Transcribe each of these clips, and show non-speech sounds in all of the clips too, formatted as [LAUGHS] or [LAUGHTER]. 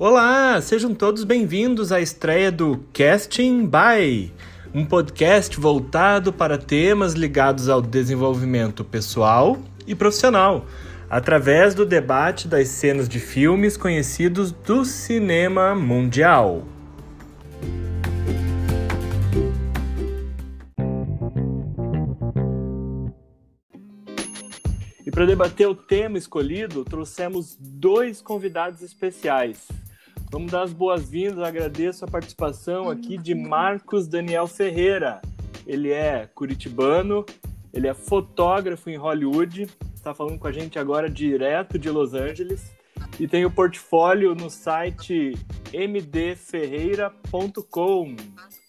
Olá, sejam todos bem-vindos à estreia do Casting By, um podcast voltado para temas ligados ao desenvolvimento pessoal e profissional, através do debate das cenas de filmes conhecidos do cinema mundial. E para debater o tema escolhido, trouxemos dois convidados especiais. Vamos dar as boas-vindas, agradeço a participação aqui de Marcos Daniel Ferreira. Ele é curitibano, ele é fotógrafo em Hollywood, está falando com a gente agora direto de Los Angeles e tem o portfólio no site mdferreira.com.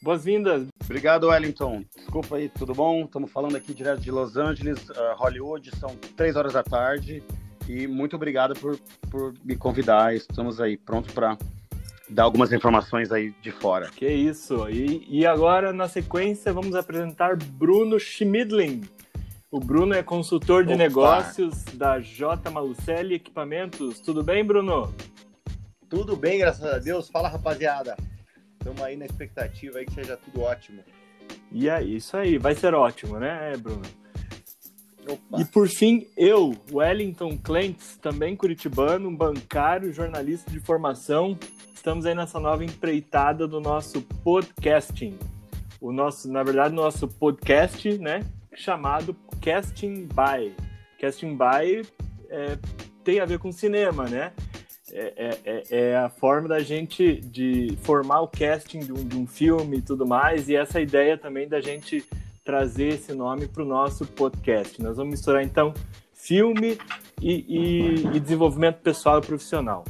Boas-vindas. Obrigado, Wellington. Desculpa aí, tudo bom? Estamos falando aqui direto de Los Angeles, uh, Hollywood, são três horas da tarde. E muito obrigado por, por me convidar. Estamos aí prontos para dar algumas informações aí de fora. Que isso. E, e agora, na sequência, vamos apresentar Bruno Schmidling. O Bruno é consultor de Opa. negócios da J. Malucelli Equipamentos. Tudo bem, Bruno? Tudo bem, graças a Deus. Fala, rapaziada. Estamos aí na expectativa aí que seja tudo ótimo. E é isso aí, vai ser ótimo, né, Bruno? E por fim, eu, Wellington Clentes, também curitibano, bancário, jornalista de formação, estamos aí nessa nova empreitada do nosso podcasting. O nosso, na verdade, nosso podcast, né, chamado Casting By. Casting By é, tem a ver com cinema, né? É, é, é, é, a forma da gente de formar o casting de um, de um filme e tudo mais, e essa ideia também da gente trazer esse nome para o nosso podcast. Nós vamos misturar então filme e, e, e desenvolvimento pessoal e profissional.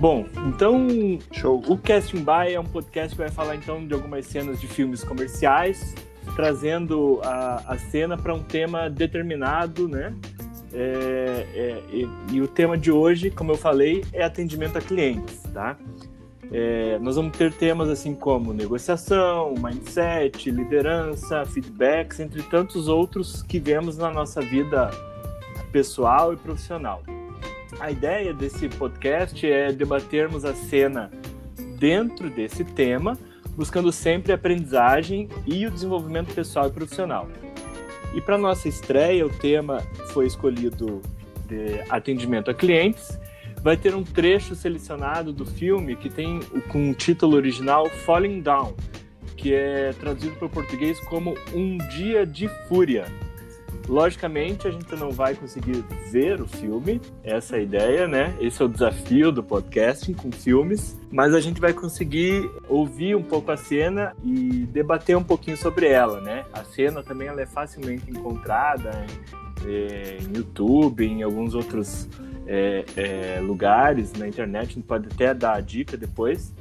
Bom, então Show. o Casting By é um podcast que vai falar então de algumas cenas de filmes comerciais, trazendo a, a cena para um tema determinado, né? É, é, e, e, o tema de hoje, como eu falei, é atendimento a clientes, tá? É, nós vamos ter temas assim como negociação, mindset, liderança, feedbacks, entre tantos outros que vemos na nossa vida pessoal e profissional. A ideia desse podcast é debatermos a cena dentro desse tema, buscando sempre a aprendizagem e o desenvolvimento pessoal e profissional. E para nossa estreia, o tema foi escolhido de atendimento a clientes. Vai ter um trecho selecionado do filme que tem com o título original Falling Down, que é traduzido para o português como Um Dia de Fúria. Logicamente, a gente não vai conseguir ver o filme, essa é a ideia, né? Esse é o desafio do podcasting com filmes, mas a gente vai conseguir ouvir um pouco a cena e debater um pouquinho sobre ela, né? A cena também ela é facilmente encontrada em, é, em YouTube, em alguns outros é, é, lugares na internet, a gente pode até dar a dica depois.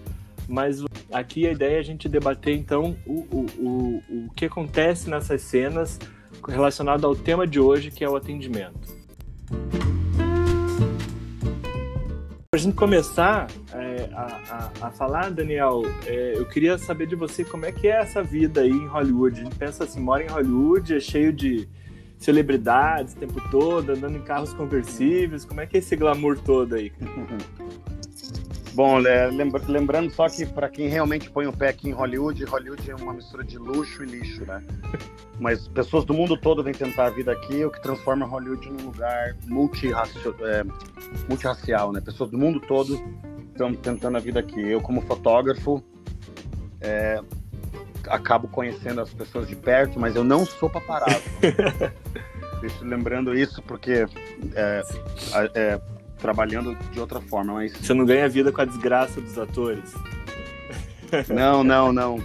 Mas aqui a ideia é a gente debater então o, o, o, o que acontece nessas cenas relacionado ao tema de hoje, que é o atendimento. Para a gente começar é, a, a, a, falar, Daniel, é, eu queria saber de você como é que é essa vida aí em Hollywood. A gente pensa assim, mora em Hollywood, é cheio de celebridades o tempo todo, andando em carros conversíveis. Como é que é esse glamour todo aí? [LAUGHS] Bom, é, lembra, lembrando só que para quem realmente põe o pé aqui em Hollywood, Hollywood é uma mistura de luxo e lixo, né? Mas pessoas do mundo todo vêm tentar a vida aqui, o que transforma Hollywood num lugar multirracial, é, multirracial né? Pessoas do mundo todo estão tentando a vida aqui. Eu, como fotógrafo, é, acabo conhecendo as pessoas de perto, mas eu não sou paparazzo. [LAUGHS] Lembrando isso porque é, é, trabalhando de outra forma, mas... Você não ganha vida com a desgraça dos atores? Não, não, não.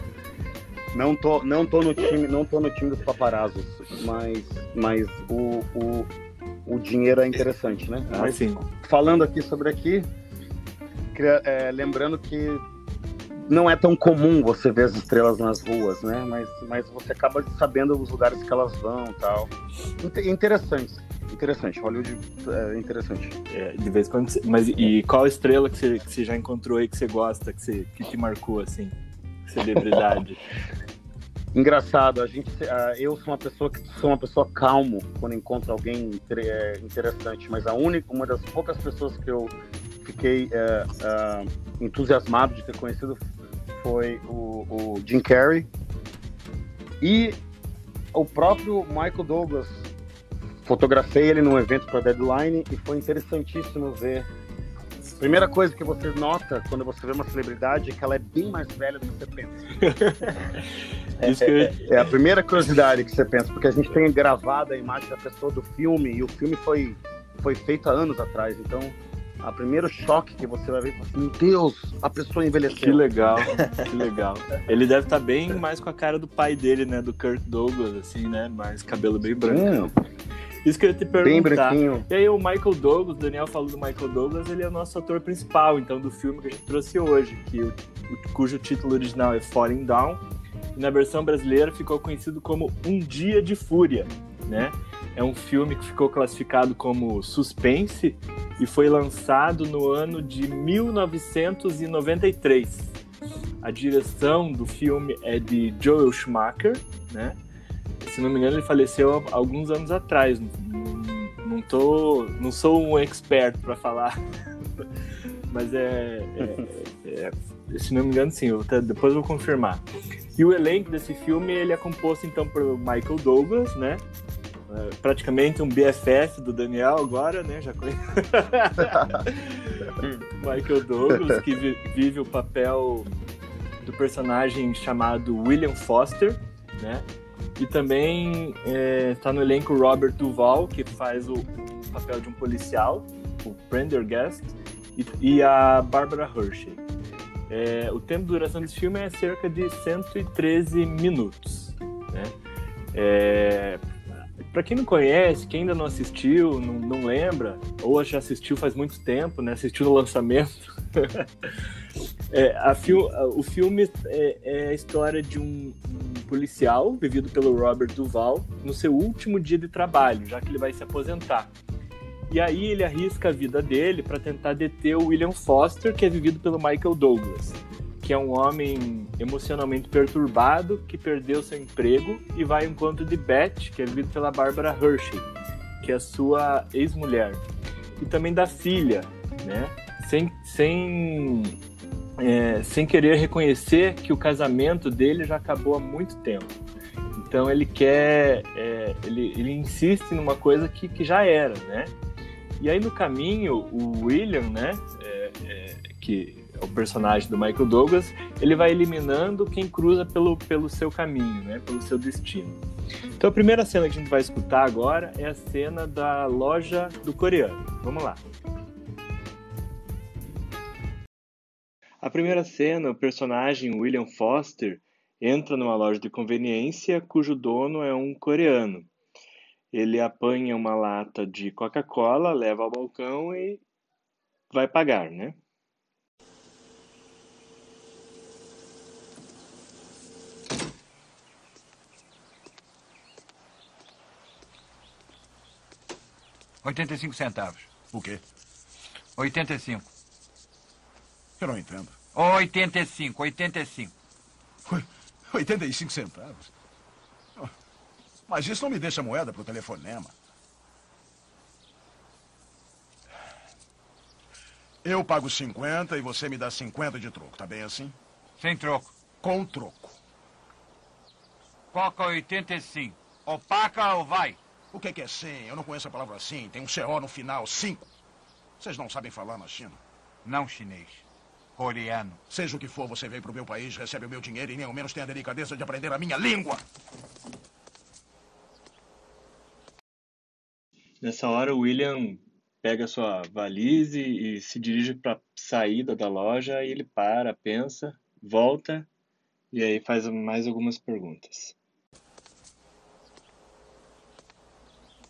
Não tô, não tô no time, não tô no time dos paparazos, mas, mas o, o, o dinheiro é interessante, né? Ah, mas, sim. Falando aqui sobre aqui, é, lembrando que não é tão comum você ver as estrelas nas ruas, né? Mas, mas você acaba sabendo os lugares que elas vão, tal. Interessante interessante. Hollywood é interessante. É, de vez em quando. Você... Mas e qual estrela que você, que você já encontrou aí que você gosta, que, você, que te marcou, assim? Celebridade. [LAUGHS] Engraçado, a gente, uh, eu sou uma pessoa que sou uma pessoa calmo quando encontro alguém é, interessante, mas a única, uma das poucas pessoas que eu fiquei uh, uh, entusiasmado de ter conhecido foi o, o, Jim Carrey e o próprio Michael Douglas. Fotografei ele num evento para Deadline e foi interessantíssimo ver Primeira coisa que você nota quando você vê uma celebridade é que ela é bem mais velha do que você pensa. [LAUGHS] é, é, é, a primeira curiosidade que você pensa, porque a gente tem gravado a imagem da pessoa do filme e o filme foi, foi feito há anos atrás. Então, a primeiro choque que você vai ver, assim, meu Deus, a pessoa envelheceu. Que legal, que [LAUGHS] legal. Ele deve estar tá bem mais com a cara do pai dele, né, do Kirk Douglas, assim, né, mais cabelo bem branco. Hum. Isso que eu ia te perguntar. Bem branquinho. E aí o Michael Douglas, o Daniel falou do Michael Douglas, ele é o nosso ator principal, então, do filme que a gente trouxe hoje, que o, cujo título original é Falling Down, e na versão brasileira ficou conhecido como Um Dia de Fúria, né? É um filme que ficou classificado como suspense e foi lançado no ano de 1993. A direção do filme é de Joel Schumacher, né? Se não me engano, ele faleceu alguns anos atrás. Não, tô, não sou um expert para falar, [LAUGHS] mas é, é, é, se não me engano, sim. Eu até, depois eu vou confirmar. E o elenco desse filme ele é composto então por Michael Douglas, né? É, praticamente um BFF do Daniel agora, né? Já conheço. [LAUGHS] Michael Douglas que vive o papel do personagem chamado William Foster, né? E também está é, no elenco Robert Duval, que faz o, o, papel de um policial, o Prendergast, e, e a Barbara Hershey. É, o tempo de duração desse filme é cerca de 113 minutos. Né? É, para quem não conhece, quem ainda não assistiu, não, não, lembra, ou já assistiu faz muito tempo, né? assistiu no lançamento, [LAUGHS] é, a o filme é, é, a história de um, um, policial vivido pelo Robert Duval no seu último dia de trabalho, já que ele vai se aposentar. E aí ele arrisca a vida dele para tentar deter o William Foster, que é vivido pelo Michael Douglas, que é um homem emocionalmente perturbado que perdeu seu emprego e vai ao encontro de Beth, que é vivido pela Barbara Hershey, que é sua ex-mulher, e também da filha, né? Sem, sem é, sem querer reconhecer que o casamento dele já acabou há muito tempo. Então ele quer, é, ele, ele insiste numa coisa que, que já era, né? E aí no caminho, o William, né, é, é que é o personagem do Michael Douglas, ele vai eliminando quem cruza pelo, pelo seu caminho, né, pelo seu destino. Então a primeira cena que a gente vai escutar agora é a cena da loja do coreano. Vamos lá. A primeira cena, o personagem William Foster entra numa loja de conveniência cujo dono é um coreano. Ele apanha uma lata de Coca-Cola, leva ao balcão e vai pagar, né? Oitenta e cinco centavos. O quê? Oitenta e cinco. Eu não entendo. 85, 85. 85 centavos? Mas isso não me deixa moeda para o telefonema. Eu pago 50 e você me dá 50 de troco, tá bem assim? Sem troco. Com troco. Coca 85. Ou paca ou vai? O que é, sim? Eu não conheço a palavra sim. Tem um CO no final, cinco. Vocês não sabem falar na China? Não chinês coreano. Seja o que for, você veio para o meu país, recebe o meu dinheiro e nem ao menos tem a delicadeza de aprender a minha língua. Nessa hora, o William pega sua valise e se dirige para a saída da loja e ele para, pensa, volta e aí faz mais algumas perguntas.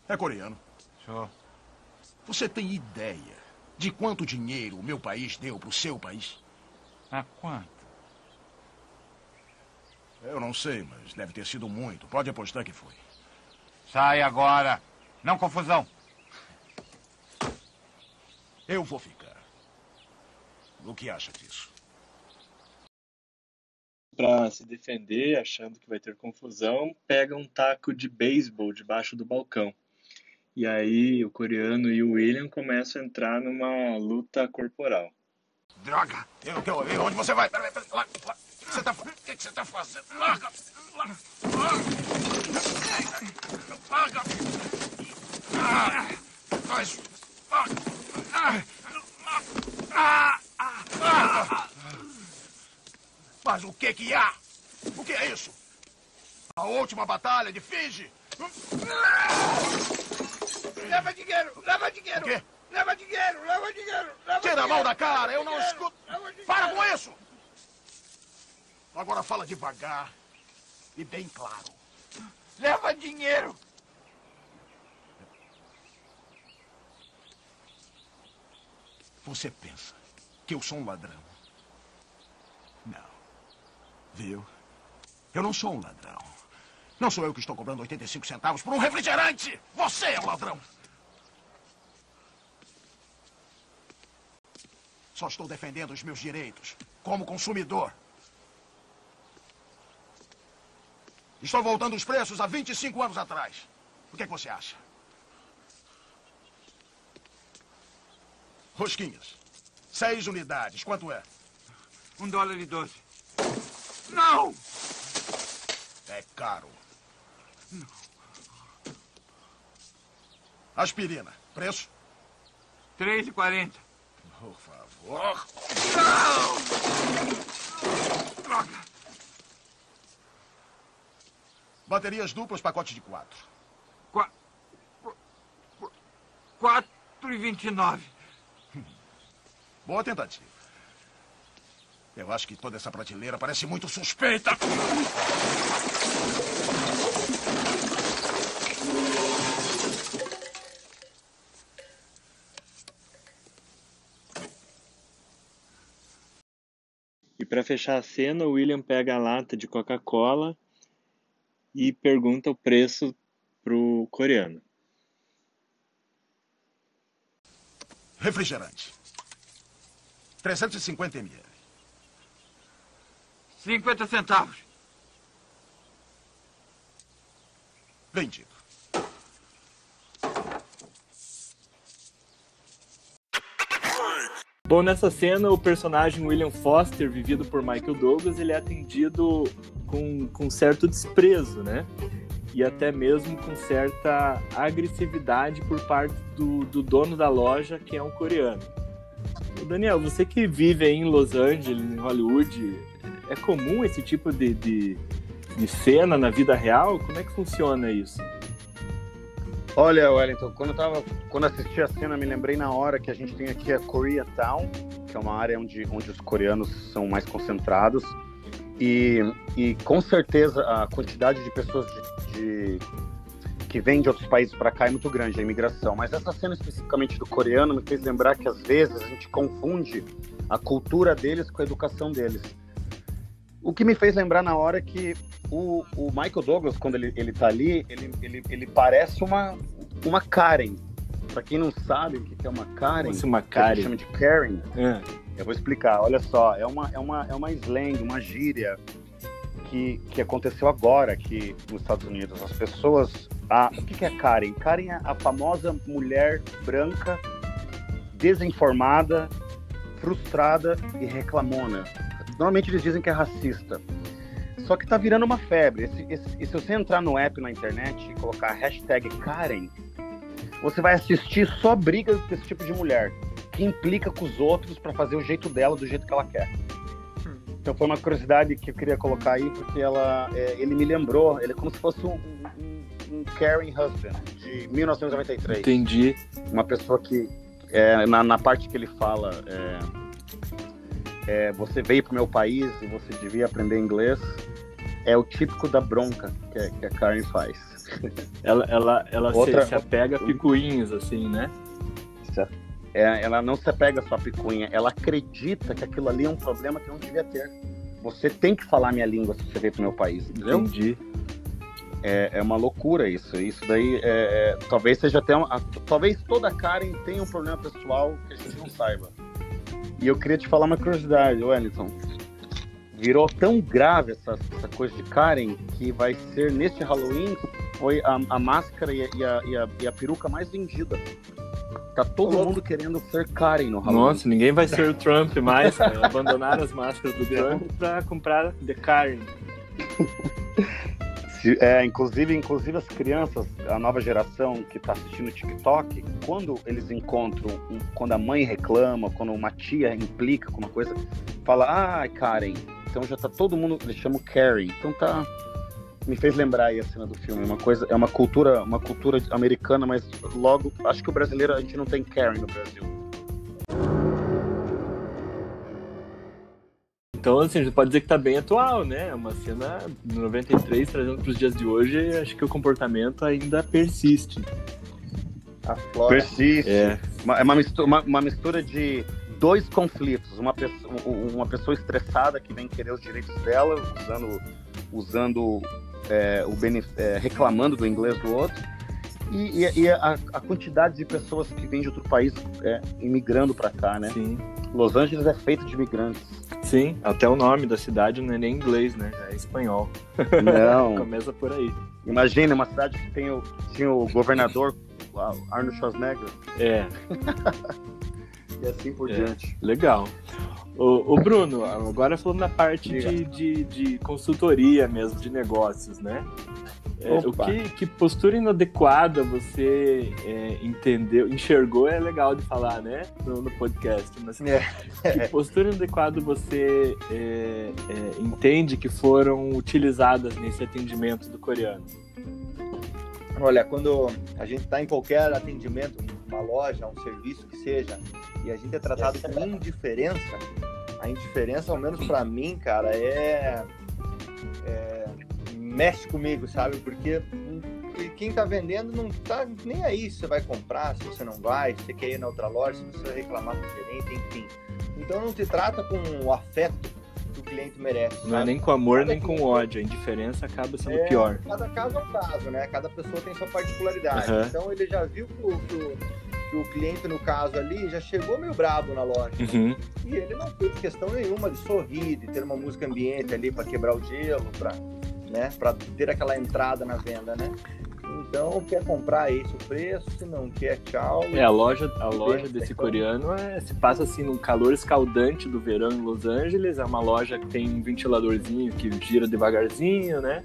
É coreano. Sure. Você tem ideia de quanto dinheiro o meu país deu para o seu país? A quanto? Eu não sei, mas deve ter sido muito. Pode apostar que foi. Sai agora. Não confusão. Eu vou ficar. O que acha disso? para se defender, achando que vai ter confusão, pega um taco de beisebol debaixo do balcão. E aí o coreano e o William começam a entrar numa luta corporal. Droga! Eu quero ver onde você vai. Peraí, peraí, lá, lá. O que você tá, tá fazendo? Larga! Larga! Larga! Faz. Ah. Mas o que que há? O que é isso? A última batalha de Fiji? Leva dinheiro, leva dinheiro. O quê? Leva dinheiro, leva dinheiro. Leva Tira a dinheiro, mão da cara, eu não escuto. Para com isso! Agora fala devagar e bem claro. Leva dinheiro. Você pensa que eu sou um ladrão? Não. Viu? Eu não sou um ladrão. Não sou eu que estou cobrando 85 centavos por um refrigerante! Você é o ladrão! Só estou defendendo os meus direitos como consumidor. Estou voltando os preços há 25 anos atrás. O que, é que você acha? Rosquinhas. Seis unidades. Quanto é? Um dólar e doze. Não! É caro. Aspirina. Preço? Três e quarenta. Por favor. Droga. Baterias duplas, pacote de quatro. Qua... qu- qu- Quatro e vinte e nove. Boa tentativa. Eu acho que toda essa prateleira parece muito suspeita. Para fechar a cena, o William pega a lata de Coca-Cola e pergunta o preço pro coreano. Refrigerante. 350 ml. Cinquenta centavos. Vendido. Bom, nessa cena, o personagem William Foster, vivido por Michael Douglas, ele é atendido com, com certo desprezo, né? E até mesmo com certa agressividade por parte do, do dono da loja, que é um coreano. Daniel, você que vive aí em Los Angeles, em Hollywood, é comum esse tipo de, de, de cena na vida real? Como é que funciona isso? Olha, Wellington, quando eu tava, quando assisti a cena, me lembrei na hora que a gente tem aqui a Koreatown, que é uma área onde, onde os coreanos são mais concentrados. E, e com certeza a quantidade de pessoas de, de- que vêm de outros países para cá é muito grande, a imigração. Mas essa cena especificamente do coreano me fez lembrar que às vezes a gente confunde a cultura deles com a educação deles. O que me fez lembrar na hora que o, o Michael Douglas, quando ele, ele tá ali, ele, ele, ele parece uma, uma Karen. Pra quem não sabe o que é uma Karen, se uma que a Karen? gente chama de Karen, É. eu vou explicar. Olha só, é uma, é uma, é uma slang, uma gíria que, que aconteceu agora aqui nos Estados Unidos. As pessoas. A, o que, que é Karen? Karen é a famosa mulher branca, desinformada, frustrada e reclamona. Normalmente eles dizem que é racista. Só que tá virando uma febre. Esse- esse- e se você entrar no app na internet e colocar a hashtag Karen, você vai assistir só brigas desse tipo de mulher que implica com os outros para fazer o jeito dela do jeito que ela quer. Então foi uma curiosidade que eu queria colocar aí, porque ela, é, ele me lembrou, ele é como se fosse um, um, um Karen Husband, de 1993. Entendi. Uma pessoa que, é, na, na parte que ele fala, é, é, você veio para o meu país e você devia aprender inglês, é o típico da bronca que, a- que a Karen faz. [LAUGHS] Ela, ela, ela se- Outra- se, apega a picuinhos, assim, né? É, ela não se apega só à picuinha, ela acredita que aquilo ali é um problema que não devia ter. Você tem que falar minha língua se você veio pro meu país, entendeu? Entendi. É, é uma loucura isso. Isso daí é, é, talvez seja até uma, a- talvez toda Karen tenha um problema pessoal que a gente não saiba. E eu queria te falar uma curiosidade, Wellington. virou tão grave essa, essa coisa de Karen que vai ser neste Halloween foi a, a máscara e a, e, a, e, a, e a peruca mais vendida. Tá todo mundo querendo ser Karen no Halloween. Nossa, ninguém vai ser o Trump mais, cara. Abandonaram as máscaras do [LAUGHS] Trump pra comprar The Karen. É, inclusive, inclusive as crianças, a nova geração que está assistindo TikTok, quando eles encontram, quando a mãe reclama, quando uma tia implica com uma coisa, fala, ah, Karen. Então já tá todo mundo, eles chamam Karen. Então tá. Me fez lembrar aí a cena do filme. Uma coisa, é uma cultura, uma cultura americana, mas logo, acho que o brasileiro, a gente não tem Karen no Brasil. Então, assim, a gente pode dizer que tá bem atual, né? É uma cena de 93, trazendo pros dias de hoje, acho que o comportamento ainda persiste. A Flora. Persiste. É. Uma- É uma mistura, uma, uma mistura de dois conflitos. Uma pessoa, uma pessoa estressada que vem querer os direitos dela, usando, usando é, o benef- é, reclamando do inglês do outro. E, e- e a, a quantidade de pessoas que vêm de outro país é, imigrando para cá, né? Sim. Los Angeles é feito de imigrantes. Sim, até o nome da cidade não é nem inglês, né? É espanhol. Não, [LAUGHS] Começa por aí. imagina uma cidade que tem o, tinha o governador Arnold Schwarzenegger É, [LAUGHS] e assim por É. diante. legal. O, Bruno, agora falando da parte de, de, de consultoria mesmo, de negócios, né? É, o que, que postura inadequada você é, entendeu, enxergou é legal de falar, né? No, no podcast. Mas que [LAUGHS] postura inadequada você é, é, entende que foram utilizadas nesse atendimento do coreano? Olha, quando a gente está em qualquer atendimento, uma loja, um serviço que seja, e a gente é tratado com indiferença, a indiferença, ao menos para mim, cara, é, é- mexe comigo, sabe? Porque quem tá vendendo não tá nem aí se você vai comprar, se você não vai, se você quer ir na outra loja, se você vai reclamar com o gerente, enfim. Então não te trata com o afeto cliente merece. Não é sabe? nem com amor Cada nem com ódio, a indiferença acaba sendo É, pior. Cada caso é um caso, né? Cada pessoa tem sua particularidade. Aham. Então ele já viu que o, que o- cliente, no caso ali, já chegou meio bravo na loja. Uhum. E ele não fez questão nenhuma de sorrir, de ter uma música ambiente ali para quebrar o gelo, para né, pra ter aquela entrada na venda, né? Então, quer comprar esse o preço, se não quer, tchau. É, a loja, a loja desse então- coreano é, se passa assim num calor escaldante do verão em Los Angeles. É uma loja que tem um ventiladorzinho que gira devagarzinho, né?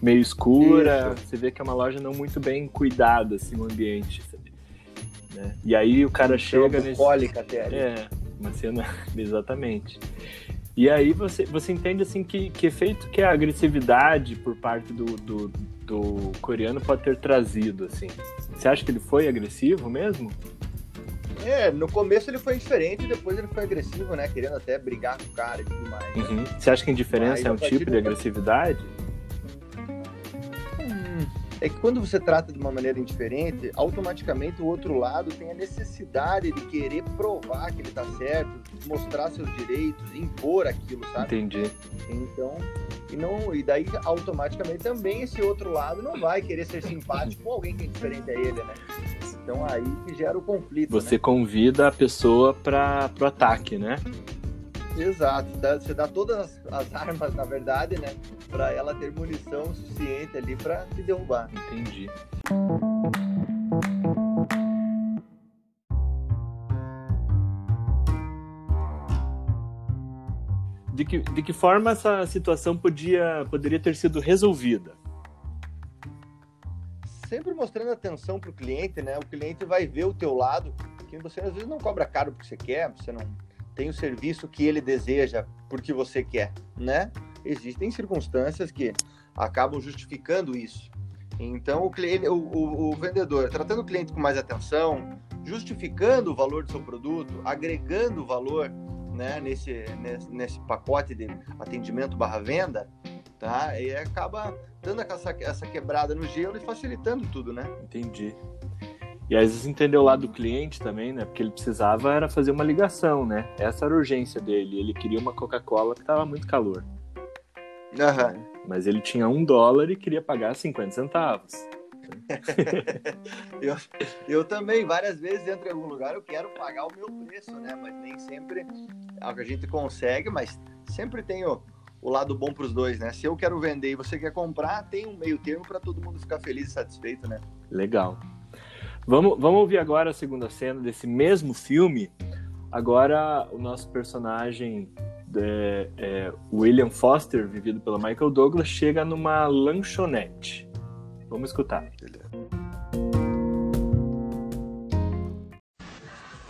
Meio escura. Você vê que é uma loja não muito bem cuidada, assim, o ambiente. Né? E aí o cara chega nesse. Até ali. É, uma cena. [LAUGHS] Exatamente. E aí você, você entende assim que, que efeito que a agressividade por parte do, do, do coreano pode ter trazido, assim. Você acha que ele foi agressivo mesmo? É, no começo ele foi diferente, depois ele foi agressivo, né? Querendo até brigar com o cara e tudo mais. né? Uhum. Você acha que indiferença Mas é um tipo de agressividade? É que quando você trata de uma maneira indiferente, automaticamente o outro lado tem a necessidade de querer provar que ele tá certo, mostrar seus direitos, impor aquilo, sabe? Entendi. Então, e não, e daí automaticamente também esse outro lado não vai querer ser simpático com alguém que é diferente a ele, né? Então aí que gera o conflito. Você né? convida a pessoa para pro ataque, né? Exato, dá- você dá todas as, as armas, na verdade, né? Pra ela ter munição suficiente ali pra te derrubar. Entendi. De que, de que forma essa situação podia, poderia ter sido resolvida? sempre mostrando atenção pro cliente, né? O cliente vai ver o teu lado, que você às vezes não cobra caro porque você quer, você não tem o serviço que ele deseja porque você quer, né? Existem circunstâncias que acabam justificando isso. Então o cliente, o, o- o vendedor tratando o cliente com mais atenção, justificando o valor do seu produto, agregando valor, né? Nesse nesse, nesse pacote de atendimento barra venda, tá? E acaba dando essa, essa quebrada no gelo e facilitando tudo, né? Entendi. E às vezes entendeu o lado do cliente também, né? Porque ele precisava era fazer uma ligação, né? Essa era a urgência dele. Ele queria uma Coca-Cola que tava muito calor. Aham. Mas ele tinha um dólar e queria pagar 50 centavos. [LAUGHS] Eu, eu também, várias vezes entro em algum lugar, eu quero pagar o meu preço, né? Mas nem sempre é o que a gente consegue, mas sempre tem o, o lado bom para os dois, né? Se eu quero vender e você quer comprar, tem um meio termo para todo mundo ficar feliz e satisfeito, né? Legal. Vamos, vamos ouvir agora a segunda cena desse mesmo filme. Agora, o nosso personagem, é, é, William Foster, vivido pelo Michael Douglas, chega numa lanchonete. Vamos escutar.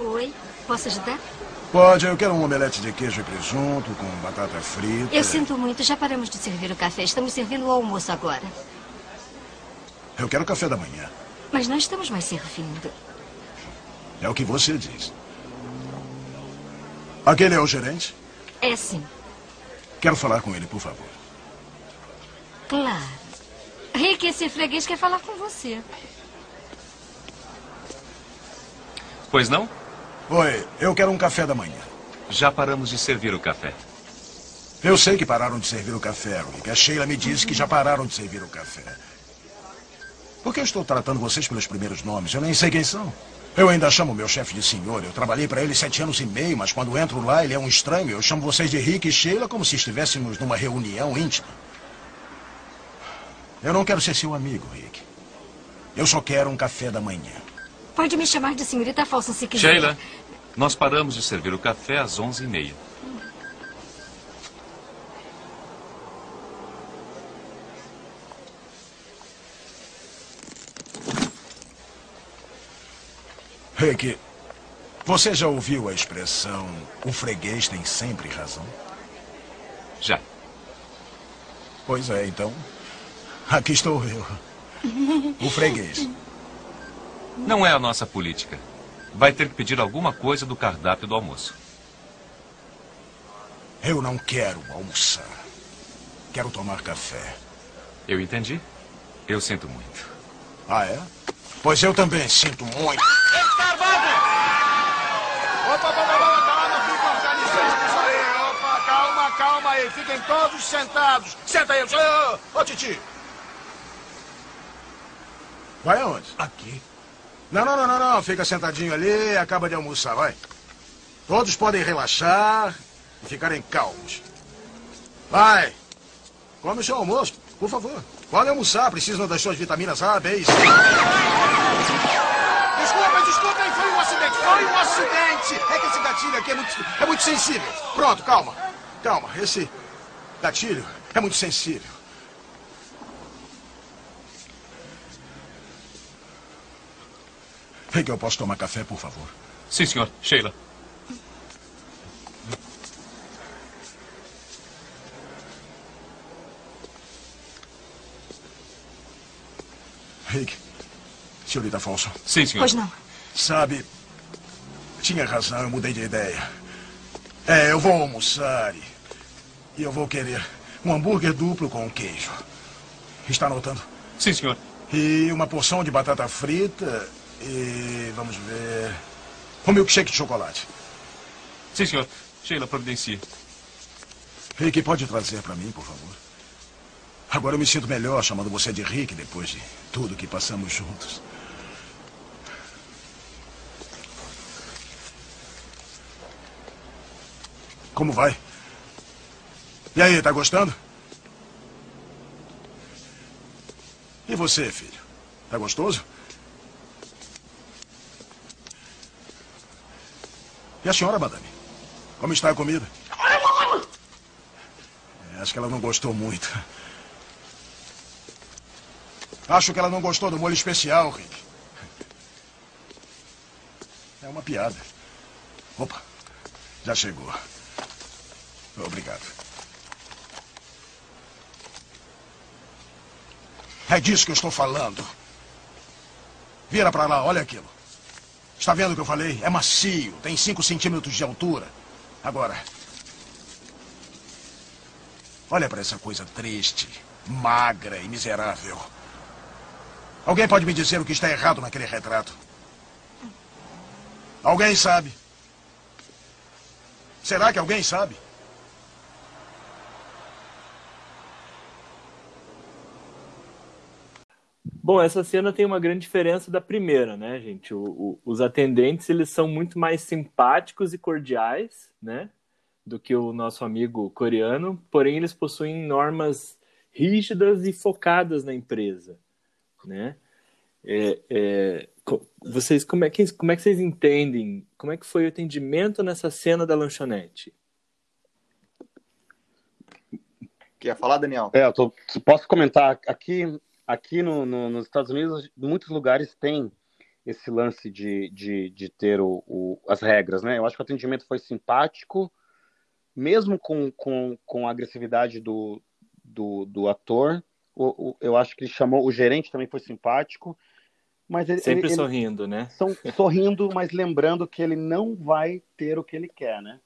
Oi, posso ajudar? Pode, eu quero um omelete de queijo e presunto com batata frita. Eu sinto muito, já paramos de servir o café. Estamos servindo o almoço agora. Eu quero café da manhã. Mas não estamos mais servindo. É o que você diz. Aquele é o gerente? É sim. Quero falar com ele, por favor. Claro. Rick, esse freguês quer falar com você. Pois não? Oi, eu quero um café da manhã. Já paramos de servir o café. Eu sei que pararam de servir o café, Rick. A Sheila me disse que já pararam de servir o café. Por que eu estou tratando vocês pelos primeiros nomes? Eu nem sei quem são. Eu ainda chamo meu chefe de senhor. Eu trabalhei para ele sete anos e meio, mas quando entro lá, ele é um estranho. Eu chamo vocês de Rick e Sheila como se estivéssemos numa reunião íntima. Eu não quero ser seu amigo, Rick. Eu só quero um café da manhã. Pode me chamar de senhorita Falsa se quiser. Sheila, nós paramos de servir o café às onze e meia. Rick, você já ouviu a expressão o freguês tem sempre razão? Já. Pois é, então. Aqui estou eu. [LAUGHS] O freguês. Não é a nossa política. Vai ter que pedir alguma coisa do cardápio do almoço. Eu não quero almoçar. Quero tomar café. Eu entendi. Eu sinto muito. Ah, é? Pois eu também sinto muito. Escarbado! Opa, opa, opa, opa, não ficam já licença isso aí. Opa, calma, aí. Fiquem todos sentados. Senta aí, ô, ô, Titi. Vai aonde? Aqui. Não, não, não, não, não. Fica sentadinho ali, acaba de almoçar, vai. Todos podem relaxar e ficarem calmos. Vai. Come o seu almoço, por favor. Pode almoçar, precisam das suas vitaminas A, B e C. Desculpem, desculpem, foi um acidente, foi um acidente. É que esse gatilho aqui é muito, é muito sensível. Pronto, calma. Calma, esse gatilho é muito sensível. Vem que eu posso tomar café, por favor. Sim, senhor. Sheila. Rick, senhorita Folsom. Sim, senhor. Pois não. Sabe, tinha razão, eu mudei de ideia. É, eu vou almoçar e, e eu vou querer um hambúrguer duplo com queijo. Está anotando? Sim, senhor. E uma porção de batata frita e, vamos ver, um milkshake de chocolate. Sim, senhor. Sheila, providencie. Rick, pode trazer para mim, por favor? Agora eu me sinto melhor chamando você de Rick depois de tudo que passamos juntos. Como vai? E aí, tá gostando? E você, filho? Tá gostoso? E a senhora, madame? Como está a comida? É, acho que ela não gostou muito. Acho que ela não gostou do molho especial, Rick. É uma piada. Opa, já chegou. Obrigado. É disso que eu estou falando. Vira para lá, olha aquilo. Está vendo o que eu falei? É macio, tem 5 centímetros de altura. Agora, olha para essa coisa triste, magra e miserável. Alguém pode me dizer o que está errado naquele retrato? Alguém sabe? Será que alguém sabe? Bom, essa cena tem uma grande diferença da primeira, né, gente? O, o, os atendentes eles são muito mais simpáticos e cordiais, né? do que o nosso amigo coreano, porém eles possuem normas rígidas e focadas na empresa, né? É, é, vocês como é que como é que vocês entendem? Como é que foi o atendimento nessa cena da lanchonete? Quer falar, Daniel? É, eu tô, posso comentar aqui aqui no, no, nos Estados Unidos muitos lugares têm esse lance de, de, de ter o, o, as regras, né? Eu acho que o atendimento foi simpático, mesmo com, com, com a agressividade do, do, do ator. O, eu acho que ele chamou, o gerente também foi simpático. Mas ele, Sempre ele, sorrindo, ele, né? São, sorrindo, mas lembrando que ele não vai ter o que ele quer, né?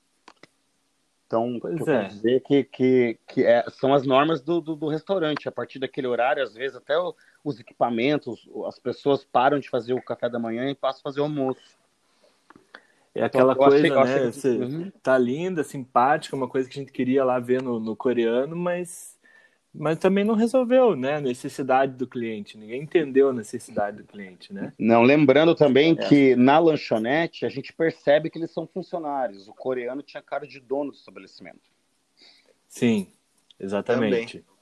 Então, pois eu é. dizer que, que, que é, são as normas do, do, do, restaurante. A partir daquele horário, às vezes, até o, os equipamentos, as pessoas param de fazer o café da manhã e passam a fazer o almoço. É aquela então, coisa, achei, né? Achei... Uhum. Tá linda, simpática, uma coisa que a gente queria lá ver no, no coreano, mas mas também não resolveu, né, a necessidade do cliente. Ninguém entendeu a necessidade do cliente, né? Não, lembrando também é. que na lanchonete a gente percebe que eles são funcionários. O coreano tinha cara de dono do estabelecimento. Sim, exatamente. Também.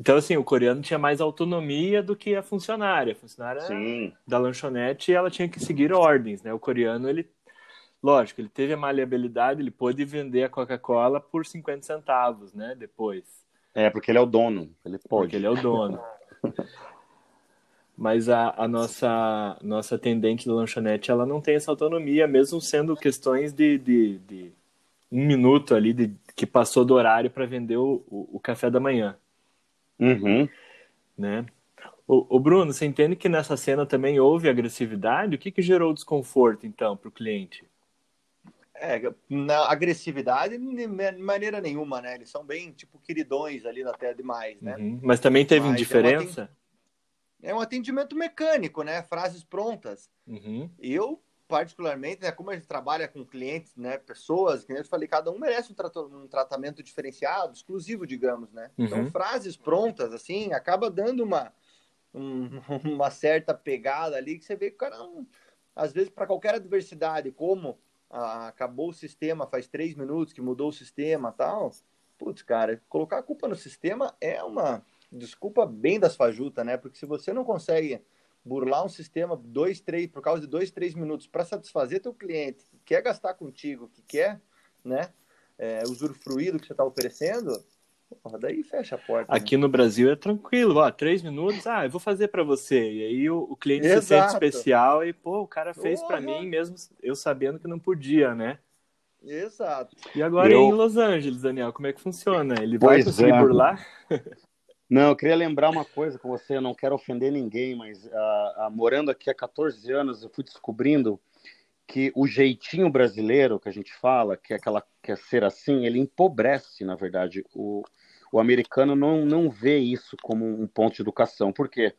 Então, assim, o coreano tinha mais autonomia do que a funcionária. A funcionária Sim. da lanchonete, ela tinha que seguir ordens, né? O coreano, ele, lógico, ele teve a maleabilidade, ele pôde vender a Coca-Cola por 50 centavos, né? Depois. É, porque ele é o dono. Ele pode. Porque ele é o dono. Mas a, a, nossa, nossa atendente da lanchonete, ela não tem essa autonomia, mesmo sendo questões de, de, de um minuto ali de, que passou do horário para vender o, o, o, café da manhã. Uhum. Né? O, o, Bruno, você entende que nessa cena também houve agressividade? O que, que gerou desconforto, então, para o cliente? É, na agressividade, de maneira nenhuma, né? Eles são bem, tipo, queridões ali até demais, né? Uhum. Mas também teve Mas indiferença? É um, atendimento mecânico, né? Frases prontas. Uhum. Eu, particularmente, né, como a gente trabalha com clientes, né? Pessoas, que eu falei, cada um merece um, trato, um tratamento diferenciado, exclusivo, digamos, né? Então, uhum. Então, frases prontas, assim, acaba dando uma, um, [LAUGHS] uma certa pegada ali que você vê que o cara, não, às vezes, para qualquer adversidade, como acabou o sistema faz três minutos que mudou o sistema tal. Putz, cara, colocar a culpa no sistema é uma desculpa bem das fajutas, né? Porque se você não consegue burlar um sistema dois, três, por causa de dois, três minutos para satisfazer teu cliente que quer gastar contigo, que quer, né, é, usufruir do que você está oferecendo, Porra, daí fecha a porta. Né? Aqui né? no Brasil é tranquilo, ó, três minutos, ah, eu vou fazer para você. E aí o, o cliente Exato. se sente especial e, pô, o cara fez para mim mesmo eu sabendo que não podia, né? Exato. E agora eu... em Los Angeles, Daniel, como é que funciona? Ele vai pois conseguir é. burlar? [LAUGHS] Não, eu queria lembrar uma coisa com você, eu não quero ofender ninguém, mas uh, uh, morando aqui há 14 anos, eu fui descobrindo que o jeitinho brasileiro que a gente fala, que é aquela que é ser assim, ele empobrece, na verdade, o, o americano não, não vê isso como um ponto de educação. Por quê?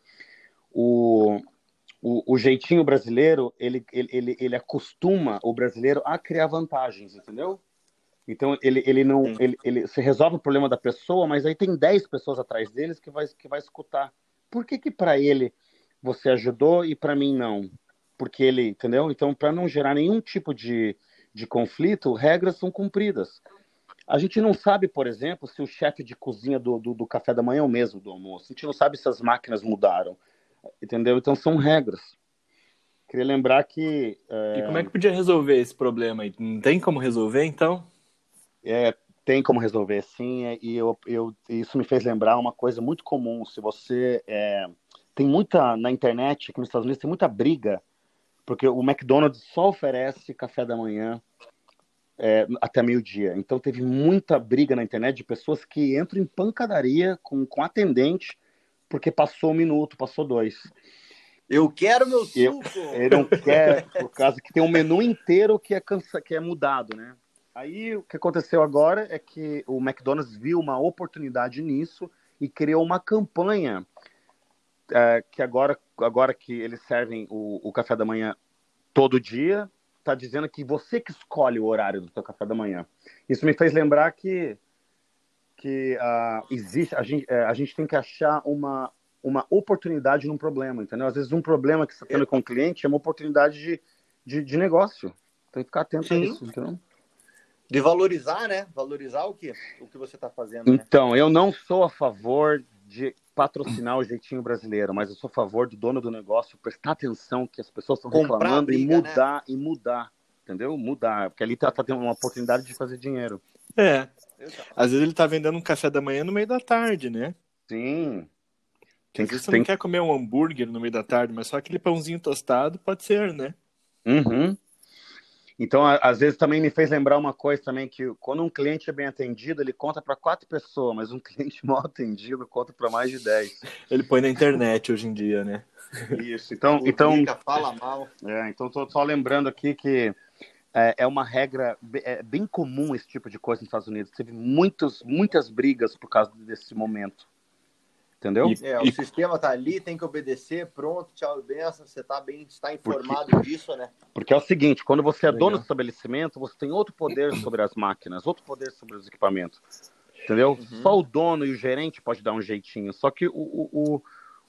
O, o, o jeitinho brasileiro, ele, ele, ele, ele acostuma o brasileiro a criar vantagens, entendeu? Então, ele, ele não. Ele, ele, você resolve o problema da pessoa, mas aí tem 10 pessoas atrás deles que vai, que vai escutar. Por que, que para ele você ajudou e para mim não? Porque ele, entendeu? Então, para não gerar nenhum tipo de, de conflito, regras são cumpridas. A gente não sabe, por exemplo, se o chefe de cozinha do, do, do, café da manhã é o mesmo do almoço. A gente não sabe se as máquinas mudaram. Entendeu? Então são regras. Queria lembrar que. É... E como é que podia resolver esse problema aí? Não tem como resolver, então? É, tem como resolver, sim. É, e eu, eu, isso me fez lembrar uma coisa muito comum. Se você. É, tem muita. Na internet, aqui nos Estados Unidos, tem muita briga, porque o McDonald's só oferece café da manhã é, até meio-dia. Então teve muita briga na internet de pessoas que entram em pancadaria com, com atendente porque passou um minuto, passou dois. Eu quero meu suco! [LAUGHS] ele não quer, por causa que tem um menu inteiro que é, cansa, que é mudado, né? Aí o que aconteceu agora é que o McDonald's viu uma oportunidade nisso e criou uma campanha é, que agora, agora que eles servem o, o café da manhã todo dia, está dizendo que você que escolhe o horário do seu café da manhã. Isso me fez lembrar que que uh, existe a gente, uh, a gente tem que achar uma uma oportunidade num problema, entendeu? Às vezes um problema que você está tendo com o cliente é uma oportunidade de, de, de negócio. Tem que ficar atento Sim. a isso, entendeu? De valorizar, né? Valorizar o que, o que você está fazendo. Né? Então, eu não sou a favor de patrocinar o jeitinho brasileiro, mas eu sou a favor do dono do negócio prestar atenção que as pessoas estão Comprar reclamando briga, e mudar, e mudar, entendeu? Mudar, porque ali tá, tá tendo uma oportunidade de fazer dinheiro. É. Às vezes ele tá vendendo um café da manhã no meio da tarde, né? Sim. Tem Tem Às que, vezes você tem... não quer comer um hambúrguer no meio da tarde, mas só aquele pãozinho tostado pode ser, né? Uhum. Então, a- às vezes também me fez lembrar uma coisa também, que quando um cliente é bem atendido, ele conta para quatro pessoas, mas um [LAUGHS] cliente mal atendido conta para mais de dez. Ele põe na internet hoje em dia, né? Isso. Então, então, Publica, fala mal. É, então tô só lembrando aqui que é, é uma regra é bem comum esse tipo de coisa nos Estados Unidos. Teve muitos, muitas brigas por causa desse momento. Entendeu? E- É, o sistema tá ali, tem que obedecer, pronto, tchau, benção, você tá bem, está informado disso, né? Porque é o seguinte, quando você é Legal. dono do estabelecimento, você tem outro poder sobre as máquinas, outro poder sobre os equipamentos. Entendeu? Uhum. Só o dono e o gerente pode dar um jeitinho. Só que o, o, o,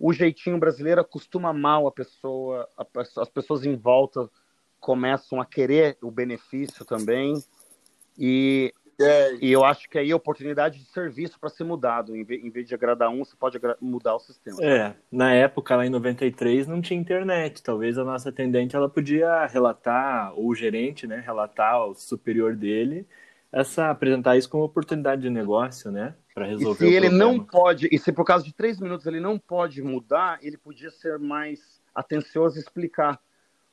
o jeitinho brasileiro acostuma mal a pessoa, a as pessoas em volta começam a querer o benefício também. E É, E eu acho que aí é oportunidade de serviço para ser mudado. Em vez, de agradar um, você pode mudar o sistema. É, na época, lá em 93, não tinha internet. Talvez a nossa atendente ela podia relatar, ou o gerente, né, relatar ao superior dele, essa, apresentar isso como oportunidade de negócio, né? Para E resolver se o ele problema. não pode, e se por causa de três minutos ele não pode mudar, ele podia ser mais atencioso e explicar.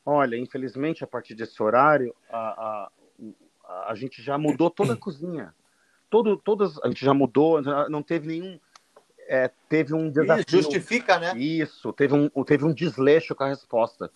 Olha, infelizmente, a partir desse horário, a, a, a, gente já mudou toda a cozinha. Todo, todas, a gente já mudou, não teve nenhum. é, teve um desafio. justifica, né? Isso, teve um, teve um desleixo com a resposta.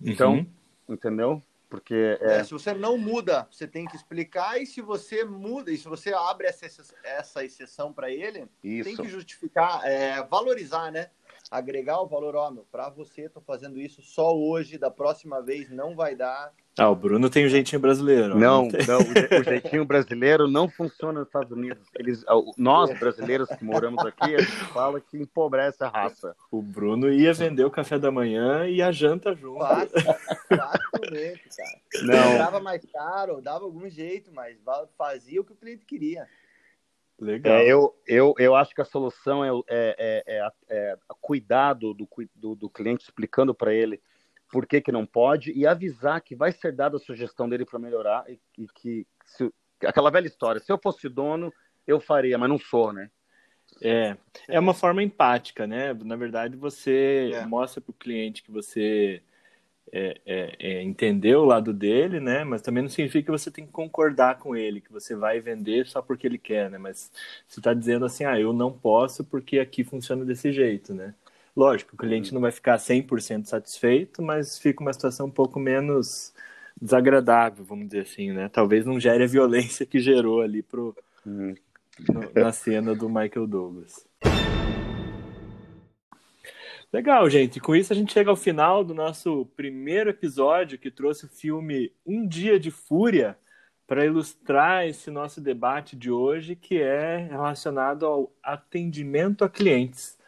Então, Uhum. entendeu? Porque é, É, se você não muda, você tem que explicar, e se você muda, e se você abre essa, essa exceção para ele, tem isso. que justificar, é, valorizar, né? Agregar o valor, ó, meu, pra você, tô fazendo isso só hoje, da próxima vez não vai dar. Ah, o Bruno tem um jeitinho brasileiro. Não, tem- não, o je- o jeitinho brasileiro não funciona nos Estados Unidos. Eles, nós, brasileiros que moramos aqui, a gente fala que empobrece a raça. O Bruno ia vender o café da manhã e a janta junto. Fácil, [LAUGHS] facilmente, cara. Não. Dava mais caro, dava algum jeito, mas fazia o que o cliente queria. Legal. É, eu, eu, eu acho que a solução é, é, é, é, é cuidar do, do, do, do cliente, explicando para ele por que, que não pode e avisar que vai ser dada a sugestão dele para melhorar e, e que se- aquela velha história, se eu fosse dono, eu faria, mas não sou, né? É, é uma forma empática, né? Na verdade, você É. mostra para o cliente que você é, é, é, entendeu o lado dele, né? Mas também não significa que você tem que concordar com ele, que você vai vender só porque ele quer, né? Mas você está dizendo assim, ah, eu não posso porque aqui funciona desse jeito, né? Lógico, o cliente não vai ficar 100% satisfeito, mas fica uma situação um pouco menos desagradável, vamos dizer assim, né? Talvez não gere a violência que gerou ali pro, Uhum. no- na cena do Michael Douglas. Legal, gente. Com isso a gente chega ao final do nosso primeiro episódio que trouxe o filme Um Dia de Fúria para ilustrar esse nosso debate de hoje, que é relacionado ao atendimento a clientes.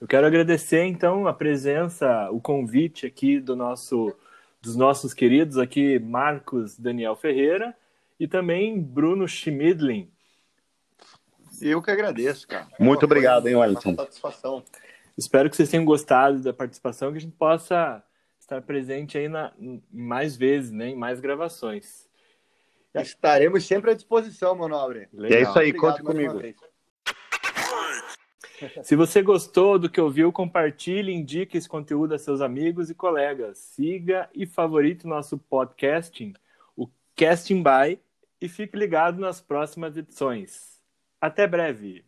Eu quero agradecer então a presença, o convite aqui do nosso dos nossos queridos aqui Marcos Daniel Ferreira e também Bruno Schmidlin. Eu que agradeço, cara. Muito obrigado, coisa- hein, Wellington? uma satisfação. Espero que vocês tenham gostado da participação, que a gente possa estar presente aí na, mais vezes, né, em mais gravações. Estaremos sempre à disposição, meu nobre. E é isso aí, Obrigado conte comigo. Se você gostou do que ouviu, compartilhe, indique esse conteúdo a seus amigos e colegas. Siga e favorite nosso podcasting, o Casting By, e fique ligado nas próximas edições. Até breve!